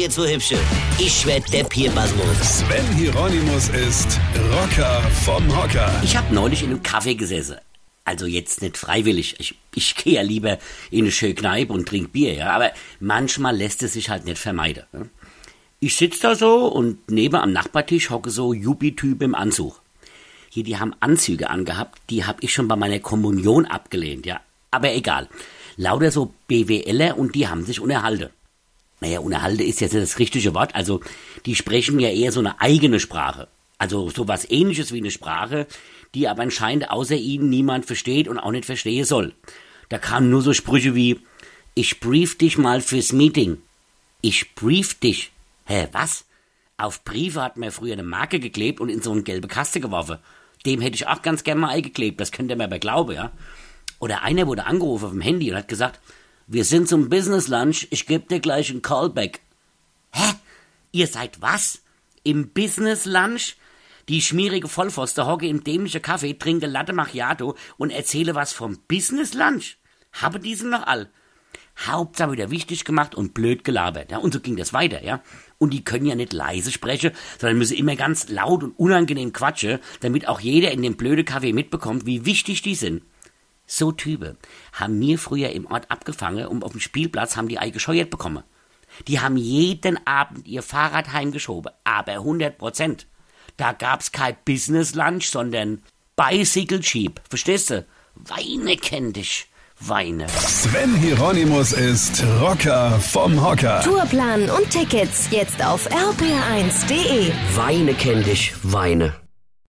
ihr zwei Hübsche. Ich werd der Pierpasmus. Sven Hieronymus ist Rocker vom Hocker. Ich habe neulich in einem Café gesessen. Also jetzt nicht freiwillig. Ich, ich gehe ja lieber in eine schöne Kneipe und trink Bier, ja. Aber manchmal lässt es sich halt nicht vermeiden. Ne? Ich sitz da so und neben am Nachbartisch hocke so Jubi-Typ im Anzug. Hier, die haben Anzüge angehabt, die hab ich schon bei meiner Kommunion abgelehnt, ja. Aber egal. Lauter so BWLer und die haben sich unterhalten. Naja, unterhalten ist jetzt das richtige Wort. Also, die sprechen ja eher so eine eigene Sprache. Also sowas ähnliches wie eine Sprache, die aber anscheinend außer ihnen niemand versteht und auch nicht verstehen soll. Da kamen nur so Sprüche wie, ich brief dich mal fürs Meeting. Ich brief dich. Hä, was? Auf Briefe hat man früher eine Marke geklebt und in so eine gelbe Kaste geworfen. Dem hätte ich auch ganz gern mal eingeklebt, das könnt ihr mir aber glauben, ja. Oder einer wurde angerufen auf dem Handy und hat gesagt, wir sind zum Business Lunch, ich gebe dir gleich einen Callback. Hä? Ihr seid was? Im Business Lunch? Die schmierige Vollpfoste hocke im dämlichen Kaffee, trinke Latte Macchiato und erzähle was vom Business Lunch. Habe diesen noch all. Hauptsache wieder wichtig gemacht und blöd gelabert. Ja, und so ging das weiter, ja. Und die können ja nicht leise sprechen, sondern müssen immer ganz laut und unangenehm quatschen, damit auch jeder in dem blöden Kaffee mitbekommt, wie wichtig die sind. So Typen haben mir früher im Ort abgefangen und auf dem Spielplatz haben die Ei gescheuert bekommen. Die haben jeden Abend ihr Fahrrad heimgeschoben, aber 100 Prozent. Da gab's kein Business Lunch, sondern Bicycle Cheap. Verstehst du? Weine kenn dich. Weine. Sven Hieronymus ist Rocker vom Hocker. Tourplan und Tickets jetzt auf rpr1.de. Weine kenn dich. Weine.